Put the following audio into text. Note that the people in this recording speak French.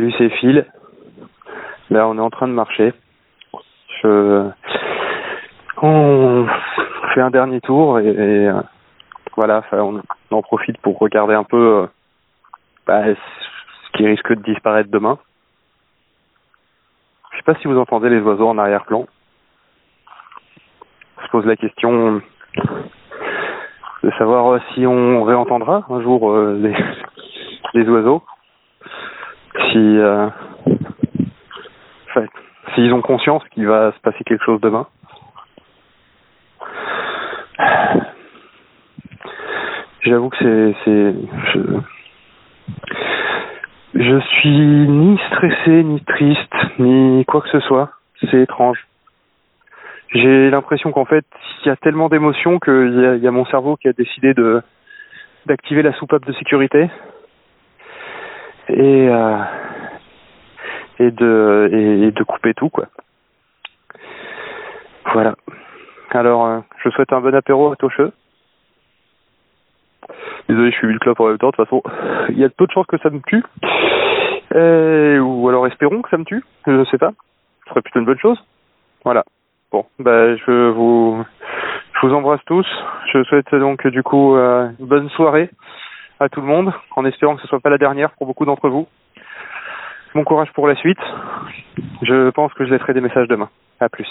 lu ses fils. Là, on est en train de marcher. Je... On fait un dernier tour et, euh, voilà, on en profite pour regarder un peu euh, bah, ce qui risque de disparaître demain. Je sais pas si vous entendez les oiseaux en arrière-plan. On se pose la question de savoir si on réentendra un jour euh, les oiseaux, si euh, s'ils ont conscience qu'il va se passer quelque chose demain. J'avoue que c'est je, suis ni stressé ni triste ni quoi que ce soit. C'est étrange. J'ai l'impression qu'en fait, il y a tellement d'émotions qu'il y, y a mon cerveau qui a décidé de d'activer la soupape de sécurité et euh, et de et, de couper tout quoi. Voilà. Alors, euh, je souhaite un bon apéro à Tocheux. Désolé, je suis le club en même temps. De toute façon, il y a peu de chances que ça me tue. Euh, ou alors espérons que ça me tue. Je ne sais pas. Ce serait plutôt une bonne chose. Voilà. Bon, bah, je vous, je vous embrasse tous. Je souhaite donc du coup euh, une bonne soirée à tout le monde, en espérant que ce soit pas la dernière pour beaucoup d'entre vous. Bon courage pour la suite. Je pense que je laisserai des messages demain. À plus.